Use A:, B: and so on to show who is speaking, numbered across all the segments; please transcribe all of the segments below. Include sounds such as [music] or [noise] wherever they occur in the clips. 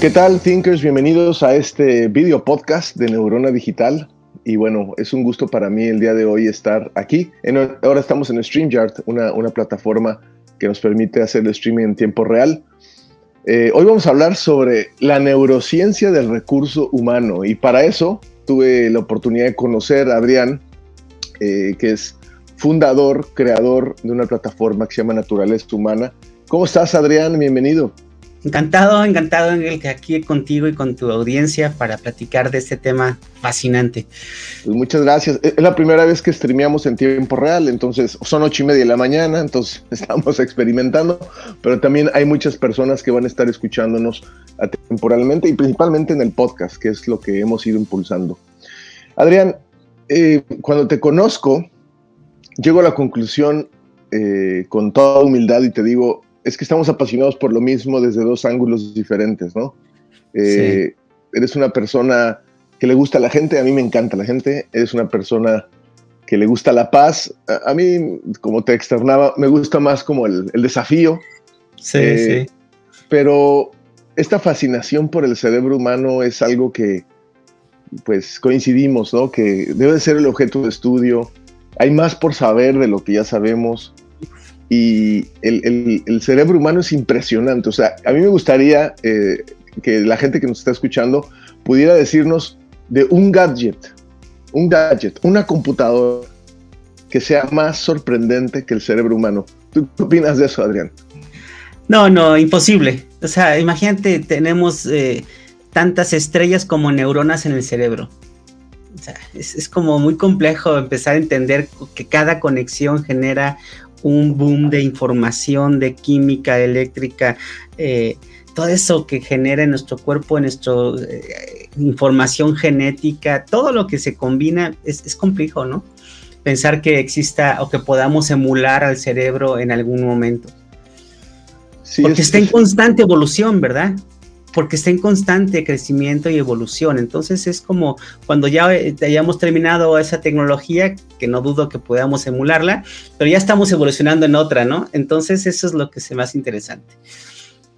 A: ¿Qué tal, Thinkers? Bienvenidos a este video podcast de Neurona Digital. Y bueno, es un gusto para mí el día de hoy estar aquí. ahora estamos en StreamYard, una, una plataforma que nos permite hacer el streaming en tiempo real. Eh, hoy vamos a hablar sobre la neurociencia del recurso humano. Y para eso tuve la oportunidad de conocer a Adrián, eh, que es fundador, creador de una plataforma que se llama Naturaleza Humana. ¿Cómo estás, Adrián? Bienvenido.
B: Encantado, encantado, Ángel, que aquí contigo y con tu audiencia para platicar de este tema fascinante.
A: Pues muchas gracias. Es la primera vez que streameamos en tiempo real, entonces son ocho y media de la mañana, entonces [laughs] estamos experimentando, pero también hay muchas personas que van a estar escuchándonos temporalmente y principalmente en el podcast, que es lo que hemos ido impulsando. Adrián, eh, cuando te conozco, llego a la conclusión eh, con toda humildad y te digo, es que estamos apasionados por lo mismo desde dos ángulos diferentes, ¿no? Eh, eres una persona que le gusta a la gente, a mí me encanta la gente, eres una persona que le gusta la paz, a, mí, como te externaba, me gusta más como el, desafío.
B: Sí, eh, sí.
A: Pero esta fascinación por el cerebro humano es algo que, pues, coincidimos, ¿no? Que debe ser el objeto de estudio. Hay más por saber de lo que ya sabemos y el, cerebro humano es impresionante. O sea, a mí me gustaría eh, que la gente que nos está escuchando pudiera decirnos de un gadget, un gadget, una computadora que sea más sorprendente que el cerebro humano. ¿Tú qué opinas de eso, Adrián?
B: No, no, imposible. O sea, imagínate, tenemos eh, tantas estrellas como neuronas en el cerebro. O sea, es, es, como muy complejo empezar a entender que cada conexión genera un boom de información, de química eléctrica, eh, todo eso que genera en nuestro cuerpo, en nuestra eh, información genética, todo lo que se combina es, complejo, ¿no? Pensar que exista o que podamos emular al cerebro en algún momento. Porque está en constante evolución, ¿verdad? Porque está en constante crecimiento y evolución. Entonces es como cuando ya eh, hayamos terminado esa tecnología, que no dudo que podamos emularla, pero ya estamos evolucionando en otra, ¿no? Entonces eso es lo que es más interesante.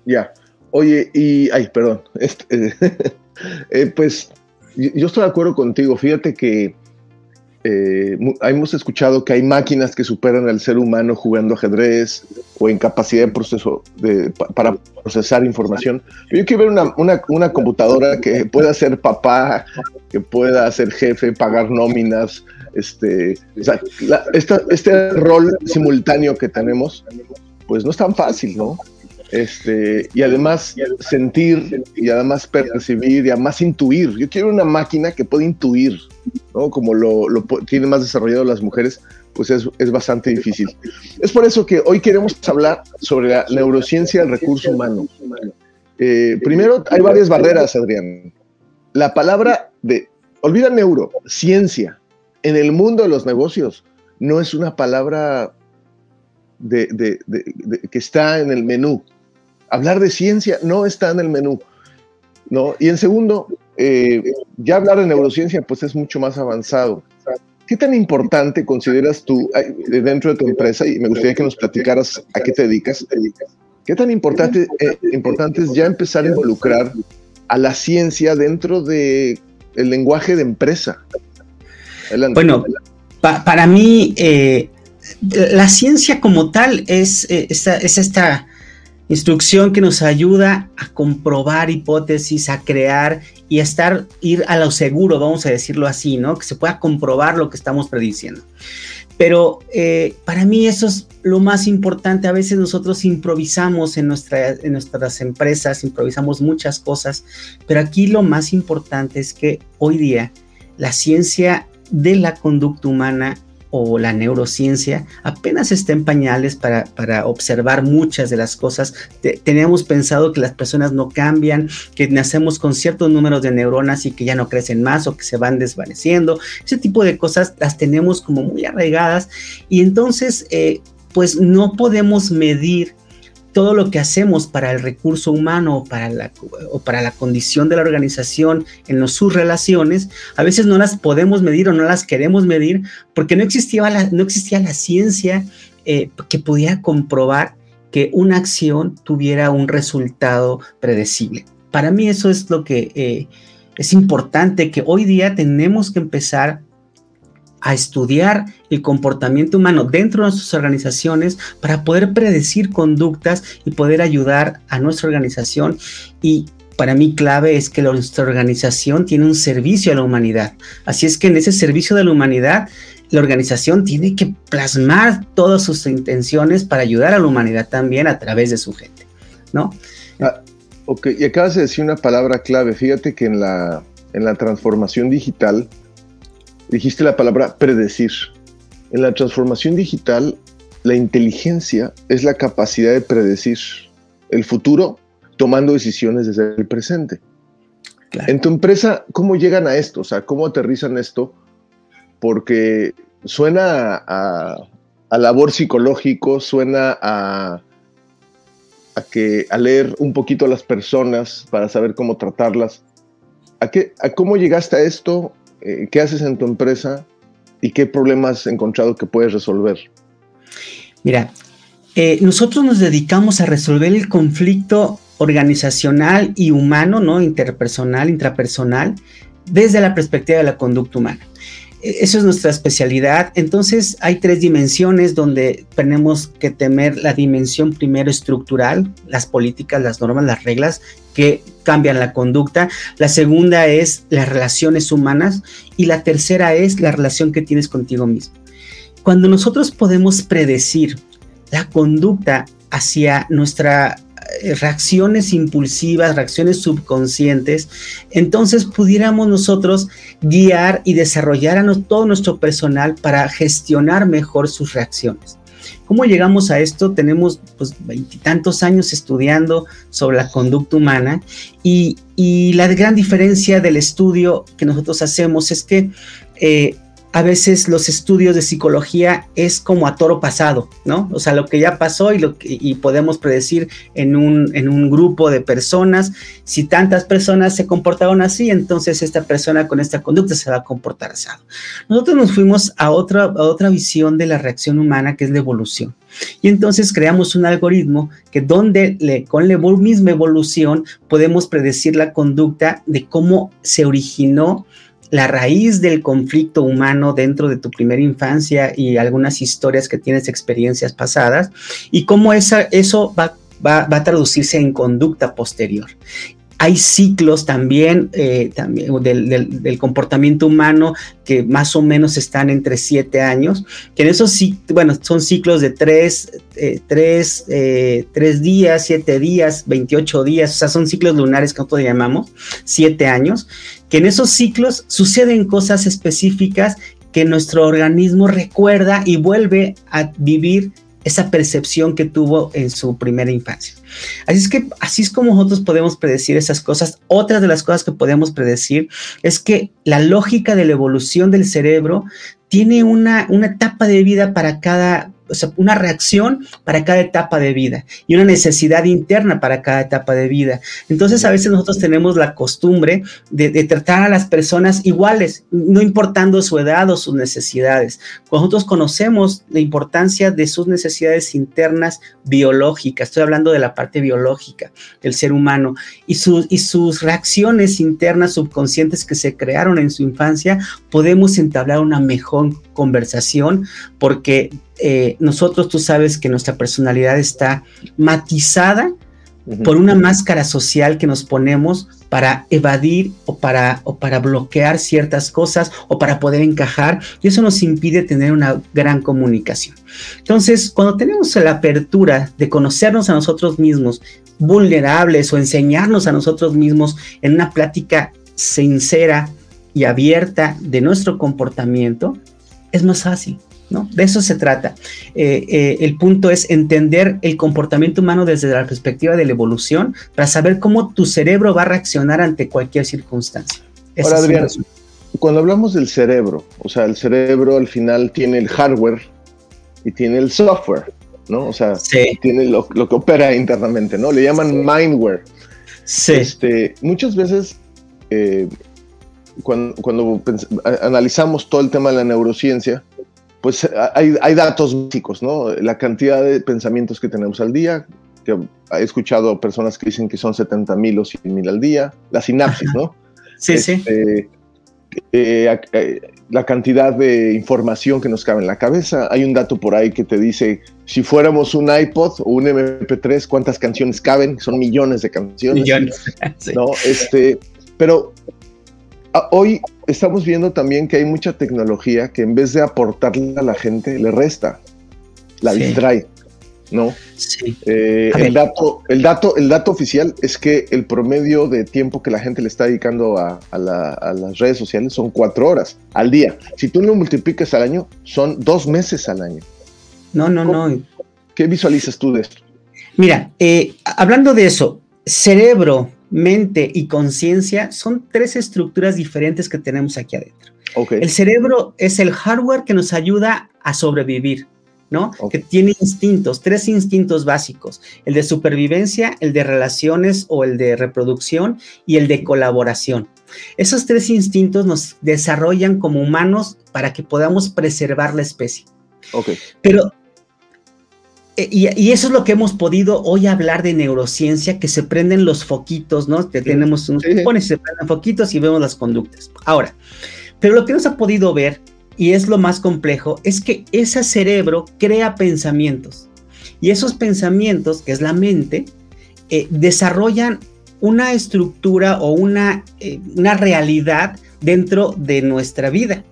A: Ya. Oye, y, ay, perdón, [laughs] este, [laughs] eh, pues yo estoy de acuerdo contigo. Fíjate que eh, hemos escuchado que hay máquinas que superan al ser humano jugando ajedrez o en capacidad de proceso de, para procesar información. yo quiero ver una, una, una, computadora que pueda ser papá, que pueda ser jefe, pagar nóminas, este, este rol simultáneo que tenemos, pues no es tan fácil, ¿no? Este, y además sentir, y además percibir, y además intuir. Yo quiero una máquina que pueda intuir, ¿no? Como lo, lo tienen más desarrollado las mujeres, pues es, es, bastante difícil. Es por eso que hoy queremos hablar sobre la neurociencia del recurso humano. Eh, primero, hay varias barreras, Adrián. La palabra de, olvida neuro, ciencia, en el mundo de los negocios, no es una palabra de, de, que está en el menú. Hablar de ciencia no está en el menú. ¿no? Y en segundo, eh, ya hablar de neurociencia pues es mucho más avanzado. ¿Qué tan importante consideras tú dentro de tu empresa, y me gustaría que nos platicaras a qué te dedicas, qué tan importante, eh, importante es ya empezar a involucrar a la ciencia dentro del el lenguaje de empresa?
B: Bueno, para mí, eh, la ciencia como tal es, es esta instrucción que nos ayuda a comprobar hipótesis, a crear y a estar, ir a lo seguro, vamos a decirlo así, ¿no? Que se pueda comprobar lo que estamos prediciendo. Pero eh, para mí eso es lo más importante. A veces nosotros improvisamos en, en nuestras empresas, improvisamos muchas cosas, pero aquí lo más importante es que hoy día la ciencia de la conducta humana o la neurociencia apenas está en pañales para, observar muchas de las cosas. teníamos pensado que las personas no cambian, que nacemos con ciertos números de neuronas y que ya no crecen más o que se van desvaneciendo. Ese tipo de cosas las tenemos como muy arraigadas y entonces eh, pues no podemos medir todo lo que hacemos para el recurso humano o para la, o para la condición de la organización en sus relaciones, a veces no las podemos medir o no las queremos medir porque no existía la, no existía la ciencia eh, que pudiera comprobar que una acción tuviera un resultado predecible. Para mí eso es lo que eh, es importante, que hoy día tenemos que empezar a estudiar el comportamiento humano dentro de nuestras organizaciones para poder predecir conductas y poder ayudar a nuestra organización. Y para mí clave es que nuestra organización tiene un servicio a la humanidad. Así es que en ese servicio de la humanidad, la organización tiene que plasmar todas sus intenciones para ayudar a la humanidad también a través de su gente, ¿no?
A: Ah, ok, y acabas de decir una palabra clave. Fíjate que en la, en la transformación digital, dijiste la palabra predecir. En la transformación digital, la inteligencia es la capacidad de predecir el futuro tomando decisiones desde el presente. En tu empresa, ¿cómo llegan a esto? O sea, ¿cómo aterrizan esto? Porque suena a, labor psicológico, suena a, a, que, a leer un poquito a las personas para saber cómo tratarlas. ¿A, qué, ¿A cómo llegaste a esto? Eh, ¿qué haces en tu empresa y qué problemas has encontrado que puedes resolver?
B: Mira, eh, nosotros nos dedicamos a resolver el conflicto organizacional y humano, ¿no? Interpersonal, intrapersonal, desde la perspectiva de la conducta humana. Eso es nuestra especialidad. Entonces hay tres dimensiones donde tenemos que temer la dimensión primero estructural, las políticas, las normas, las reglas que cambian la conducta. La segunda es las relaciones humanas y la tercera es la relación que tienes contigo mismo. Cuando nosotros podemos predecir la conducta hacia nuestra reacciones impulsivas, reacciones subconscientes, entonces pudiéramos nosotros guiar y desarrollar a todo nuestro personal para gestionar mejor sus reacciones. ¿Cómo llegamos a esto? Tenemos pues veintitantos años estudiando sobre la conducta humana y, la gran diferencia del estudio que nosotros hacemos es que eh, a veces los estudios de psicología es como a toro pasado, ¿no? O sea, lo que ya pasó y, lo y podemos predecir en un, en un grupo de personas, si tantas personas se comportaron así, entonces esta persona con esta conducta se va a comportar asado. Nosotros nos fuimos a otra, a otra visión de la reacción humana, que es la evolución. Y entonces creamos un algoritmo que donde con la misma evolución podemos predecir la conducta de cómo se originó la raíz del conflicto humano dentro de tu primera infancia y algunas historias que tienes, experiencias pasadas, y cómo esa, eso va, va, va a traducirse en conducta posterior. Hay ciclos también, eh, también del, comportamiento humano que más o menos están entre siete años, que en esos bueno, son ciclos de tres, eh, eh, tres, días, siete días, 28 días, o sea, son ciclos lunares que nosotros llamamos, siete años, que en esos ciclos suceden cosas específicas que nuestro organismo recuerda y vuelve a vivir esa percepción que tuvo en su primera infancia. Así es que así es como nosotros podemos predecir esas cosas. Otra de las cosas que podemos predecir es que la lógica de la evolución del cerebro tiene una, una etapa de vida para cada o sea, una reacción para cada etapa de vida y una necesidad interna para cada etapa de vida. Entonces, a veces nosotros tenemos la costumbre de, tratar a las personas iguales, no importando su edad o sus necesidades. Nosotros conocemos la importancia de sus necesidades internas biológicas, estoy hablando de la parte biológica del ser humano y, y sus reacciones internas subconscientes que se crearon en su infancia, podemos entablar una mejor conversación porque eh, nosotros tú sabes que nuestra personalidad está matizada por una máscara social que nos ponemos para evadir o para, o para bloquear ciertas cosas o para poder encajar y eso nos impide tener una gran comunicación. Entonces, cuando tenemos la apertura de conocernos a nosotros mismos vulnerables o enseñarnos a nosotros mismos en una plática sincera y abierta de nuestro comportamiento, es más fácil ¿no? De eso se trata. Eh, eh, el punto es entender el comportamiento humano desde la perspectiva de la evolución para saber cómo tu cerebro va a reaccionar ante cualquier circunstancia.
A: Ahora, Adrián, cuando hablamos del cerebro, o sea, el cerebro al final tiene el hardware y tiene el software, ¿no? O sea, tiene lo, que opera internamente, ¿no? Le llaman mindware. Sí. Este, muchas veces, eh, cuando, analizamos todo el tema de la neurociencia, pues hay, hay, datos básicos, ¿no? La cantidad de pensamientos que tenemos al día, que he escuchado personas que dicen que son 70 mil o 100 mil al día, la sinapsis, ¿no? [laughs]
B: Sí, sí.
A: Este, eh, eh, la cantidad de información que nos cabe en la cabeza. Hay un dato por ahí que te dice, si fuéramos un iPod o un MP3, ¿cuántas canciones caben? Son millones de canciones.
B: Millones.
A: ¿no? [laughs] Este, pero hoy estamos viendo también que hay mucha tecnología que en vez de aportarle a la gente, le resta, la distrae. ¿no?
B: Sí.
A: Eh, el, dato, el, dato, el dato oficial es que el promedio de tiempo que la gente le está dedicando a, las redes sociales son cuatro horas al día. Si tú lo multiplicas al año, son dos meses al año.
B: No, no, no.
A: ¿Qué visualizas tú de esto?
B: Mira, eh, hablando de eso, cerebro, mente y conciencia son tres estructuras diferentes que tenemos aquí adentro. El cerebro es el hardware que nos ayuda a sobrevivir. ¿no? Que tiene instintos, tres instintos básicos, el de supervivencia, el de relaciones o el de reproducción y el de colaboración. Esos tres instintos nos desarrollan como humanos para que podamos preservar la especie. Pero, eh, y, eso es lo que hemos podido hoy hablar de neurociencia, que se prenden los foquitos, ¿no? Que tenemos unos se prenden foquitos y vemos las conductas. Ahora, pero lo que nos ha podido ver y es lo más complejo, es que ese cerebro crea pensamientos. Y esos pensamientos, que es la mente, eh, desarrollan una estructura o una, eh, una realidad dentro de nuestra vida.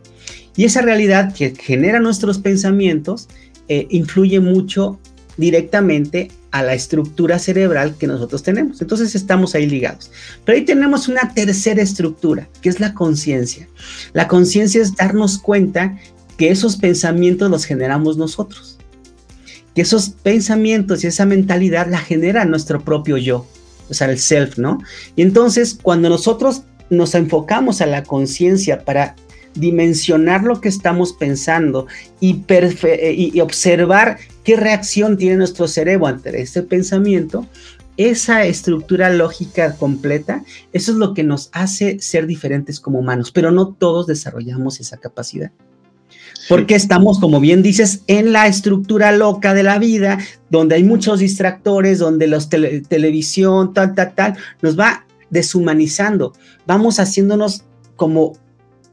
B: Y esa realidad que genera nuestros pensamientos eh, influye mucho directamente a la estructura cerebral que nosotros tenemos. Entonces estamos ahí ligados. Pero ahí tenemos una tercera estructura, que es la conciencia. La conciencia es darnos cuenta que esos pensamientos los generamos nosotros. Que esos pensamientos y esa mentalidad la genera nuestro propio yo, o sea, el self, ¿no? Y entonces cuando nosotros nos enfocamos a la conciencia para dimensionar lo que estamos pensando y, y, observar qué reacción tiene nuestro cerebro ante ese pensamiento, esa estructura lógica completa, eso es lo que nos hace ser diferentes como humanos, pero no todos desarrollamos esa capacidad. Porque estamos, como bien dices, en la estructura loca de la vida, donde hay muchos distractores, donde la televisión, tal, tal, tal, nos va deshumanizando. Vamos haciéndonos como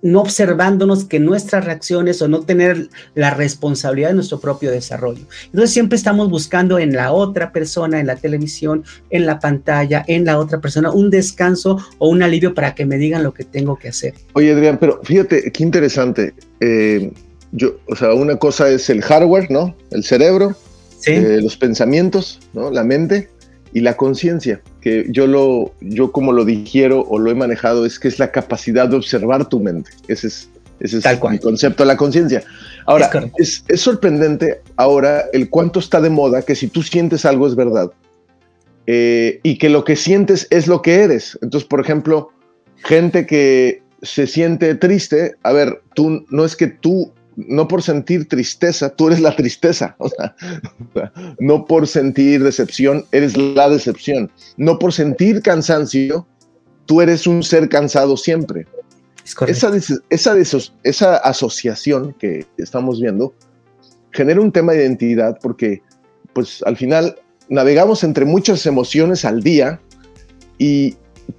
B: no observándonos que nuestras reacciones o no tener la responsabilidad de nuestro propio desarrollo. Entonces siempre estamos buscando en la otra persona, en la televisión, en la pantalla, en la otra persona, un descanso o un alivio para que me digan lo que tengo que hacer.
A: Oye, Adrián, pero fíjate, qué interesante. Eh, yo, o sea, una cosa es el hardware, ¿no? El cerebro, eh, los pensamientos, ¿no? La mente y la conciencia, que yo lo, yo como lo digiero o lo he manejado es que es la capacidad de observar tu mente. Ese es, ese es el concepto de la conciencia. Ahora, es, es, sorprendente ahora el cuánto está de moda que si tú sientes algo es verdad eh, y que lo que sientes es lo que eres. Entonces, por ejemplo, gente que se siente triste, a ver, tú no es que tú no por sentir tristeza, tú eres la tristeza. O sea, no por sentir decepción, eres la decepción. No por sentir cansancio, tú eres un ser cansado siempre. esa, esa, esa asociación que estamos viendo genera un tema de identidad porque, pues, al final navegamos entre muchas emociones al día y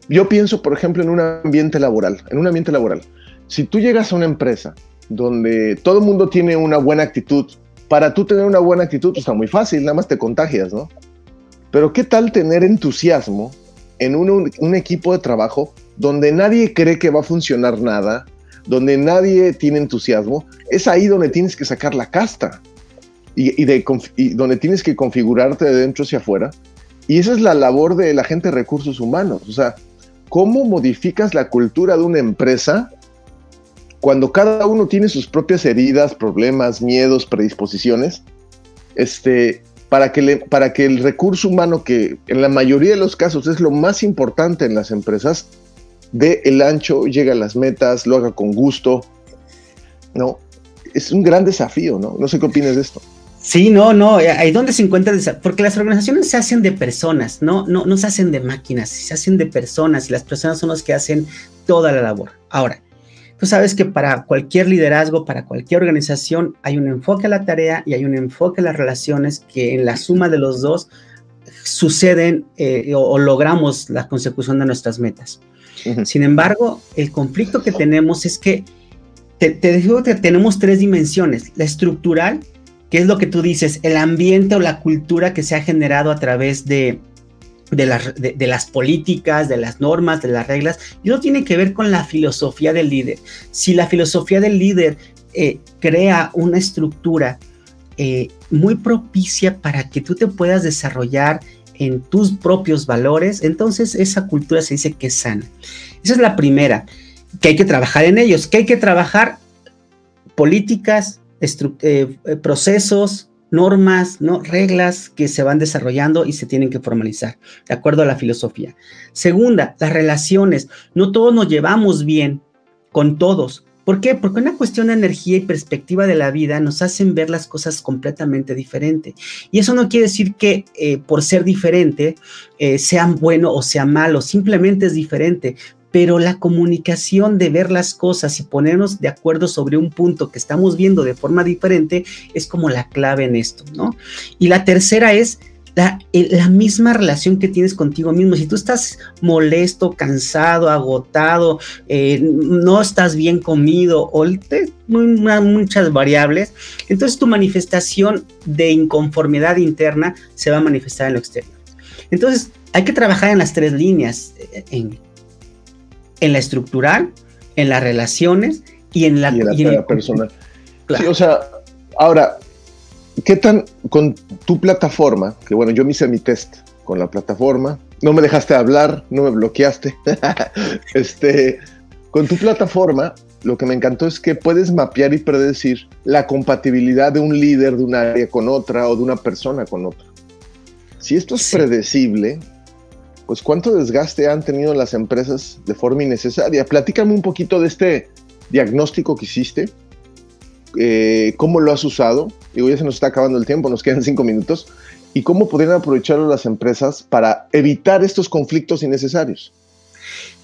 A: yo pienso, por ejemplo, en un ambiente laboral. En un ambiente laboral. Si tú llegas a una empresa donde todo el mundo tiene una buena actitud. Para tú tener una buena actitud pues, está muy fácil, nada más te contagias, ¿no? Pero ¿qué tal tener entusiasmo en un, equipo de trabajo donde nadie cree que va a funcionar nada, donde nadie tiene entusiasmo? Es ahí donde tienes que sacar la casta y, de, y donde tienes que configurarte de dentro hacia afuera. Y esa es la labor de la gente de recursos humanos. O sea, ¿cómo modificas la cultura de una empresa cuando cada uno tiene sus propias heridas, problemas, miedos, predisposiciones, este, para que, le, para que el recurso humano, que en la mayoría de los casos es lo más importante en las empresas, dé el ancho, llegue a las metas, lo haga con gusto, ¿no? Es un gran desafío, ¿no? No sé qué opinas de esto.
B: Sí, no, no, eh, ahí donde se encuentra, porque las organizaciones se hacen de personas, no, no, no se hacen de máquinas, se hacen de personas y las personas son las que hacen toda la labor. Ahora, tú sabes que para cualquier liderazgo, para cualquier organización, hay un enfoque a la tarea y hay un enfoque a las relaciones que en la suma de los dos suceden eh, o, logramos la consecución de nuestras metas. Sin embargo, el conflicto que tenemos es que te, digo que tenemos tres dimensiones, la estructural, que es lo que tú dices, el ambiente o la cultura que se ha generado a través de, de, las políticas, de las normas, de las reglas, y no tiene que ver con la filosofía del líder. Si la filosofía del líder eh, crea una estructura eh, muy propicia para que tú te puedas desarrollar en tus propios valores, entonces esa cultura se dice que es sana. Esa es la primera, que hay que trabajar en ellos, que hay que trabajar políticas, eh, procesos, normas, ¿no? reglas que se van desarrollando y se tienen que formalizar, de acuerdo a la filosofía. Segunda, las relaciones. No todos nos llevamos bien con todos. ¿Por qué? Porque una cuestión de energía y perspectiva de la vida nos hacen ver las cosas completamente diferente. Y eso no quiere decir que eh, por ser diferente sean bueno o sea malo, simplemente es diferente pero la comunicación de ver las cosas y ponernos de acuerdo sobre un punto que estamos viendo de forma diferente es como la clave en esto, ¿no? Y la tercera es la, misma relación que tienes contigo mismo. Si tú estás molesto, cansado, agotado, eh, no estás bien comido o muchas variables, entonces tu manifestación de inconformidad interna se va a manifestar en lo exterior. Entonces hay que trabajar en las tres líneas, eh, en en la estructural, en las relaciones y en la,
A: y personal. o sea, ahora, ¿qué tan con tu plataforma? Que bueno, yo me hice mi test con la plataforma, no me dejaste hablar, no me bloqueaste. [laughs] este, con tu plataforma, lo que me encantó es que puedes mapear y predecir la compatibilidad de un líder de un área con otra o de una persona con otra. Si esto es predecible, pues cuánto desgaste han tenido las empresas de forma innecesaria. Platícame un poquito de este diagnóstico que hiciste, eh, cómo lo has usado, digo, ya se nos está acabando el tiempo, nos quedan cinco minutos, y cómo podrían aprovecharlo las empresas para evitar estos conflictos innecesarios.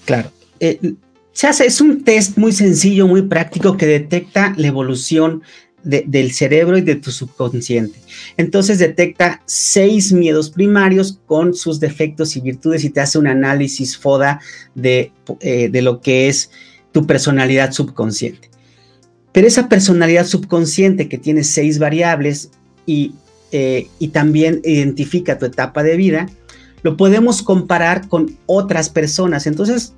B: Claro. Eh, se hace, es un test muy sencillo, muy práctico que detecta la evolución del cerebro y de tu subconsciente. Entonces detecta seis miedos primarios con sus defectos y virtudes y te hace un análisis FODA de, eh, de lo que es tu personalidad subconsciente. Pero esa personalidad subconsciente que tiene seis variables y, eh, y también identifica tu etapa de vida, lo podemos comparar con otras personas. Entonces,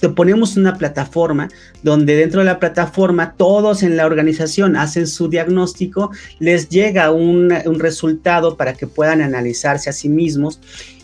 B: te ponemos una plataforma donde dentro de la plataforma todos en la organización hacen su diagnóstico, les llega un, resultado para que puedan analizarse a sí mismos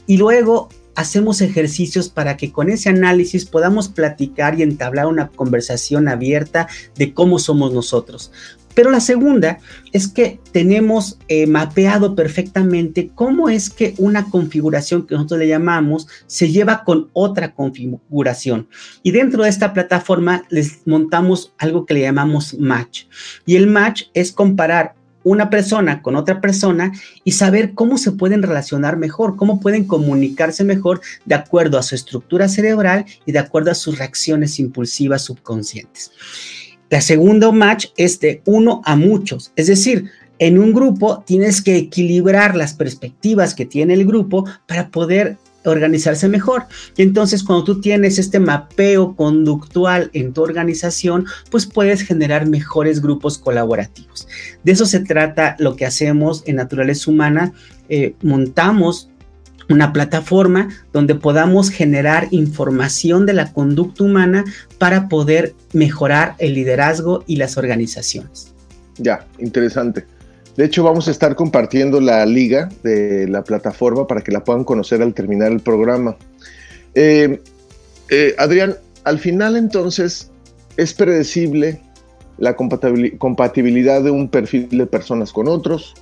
B: y luego hacemos ejercicios para que con ese análisis podamos platicar y entablar una conversación abierta de cómo somos nosotros. Pero la segunda es que tenemos eh, mapeado perfectamente cómo es que una configuración que nosotros le llamamos se lleva con otra configuración. Y dentro de esta plataforma les montamos algo que le llamamos match. Y el match es comparar una persona con otra persona y saber cómo se pueden relacionar mejor, cómo pueden comunicarse mejor de acuerdo a su estructura cerebral y de acuerdo a sus reacciones impulsivas subconscientes. La segunda match es de uno a muchos, es decir, en un grupo tienes que equilibrar las perspectivas que tiene el grupo para poder organizarse mejor. Y entonces cuando tú tienes este mapeo conductual en tu organización, pues puedes generar mejores grupos colaborativos. De eso se trata lo que hacemos en Naturaleza Humana. Eh, montamos una plataforma donde podamos generar información de la conducta humana para poder mejorar el liderazgo y las organizaciones.
A: Ya, interesante. De hecho, vamos a estar compartiendo la liga de la plataforma para que la puedan conocer al terminar el programa. Eh, eh, Adrián, al final entonces, es predecible la compatibilidad de un perfil de personas con otros.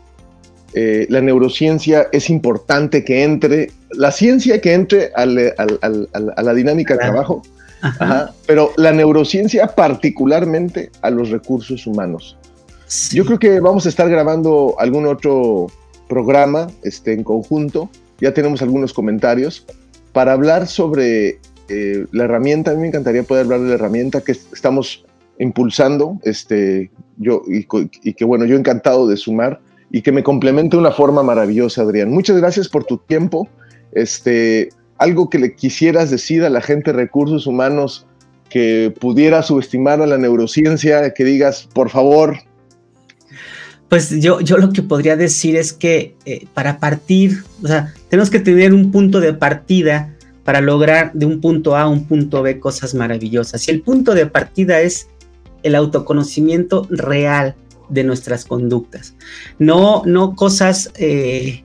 A: Eh, la neurociencia es importante que entre, la ciencia que entre a la dinámica de trabajo, pero la neurociencia particularmente a los recursos humanos. Yo creo que vamos a estar grabando algún otro programa este, en conjunto, ya tenemos algunos comentarios, para hablar sobre eh, la herramienta, a mí me encantaría poder hablar de la herramienta que estamos impulsando, este, yo, y, que bueno, yo encantado de sumar y que me complemente de una forma maravillosa, Adrián. Muchas gracias por tu tiempo. Este, algo que le quisieras decir a la gente de recursos humanos que pudiera subestimar a la neurociencia, que digas, por favor.
B: Pues yo, yo lo que podría decir es que eh, para partir, o sea, tenemos que tener un punto de partida para lograr de un punto A a un punto B cosas maravillosas. Y el punto de partida es el autoconocimiento real de nuestras conductas. No, no cosas, eh,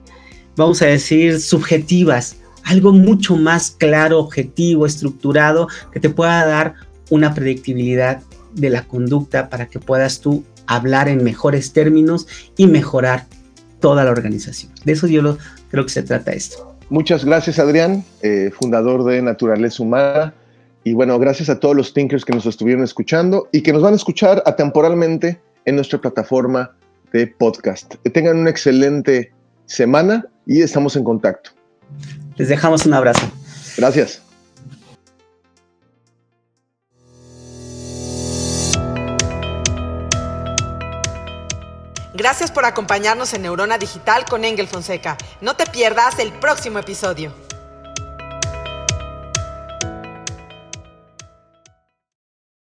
B: vamos a decir, subjetivas, algo mucho más claro, objetivo, estructurado, que te pueda dar una predictibilidad de la conducta para que puedas tú hablar en mejores términos y mejorar toda la organización. De eso yo creo que se trata esto.
A: Muchas gracias, Adrián, eh, fundador de Naturaleza Humana. Y bueno, gracias a todos los thinkers que nos estuvieron escuchando y que nos van a escuchar atemporalmente en nuestra plataforma de podcast. Que tengan una excelente semana y estamos en contacto.
B: Les dejamos un abrazo.
A: Gracias.
C: Gracias por acompañarnos en Neurona Digital con Engel Fonseca. No te pierdas el próximo episodio.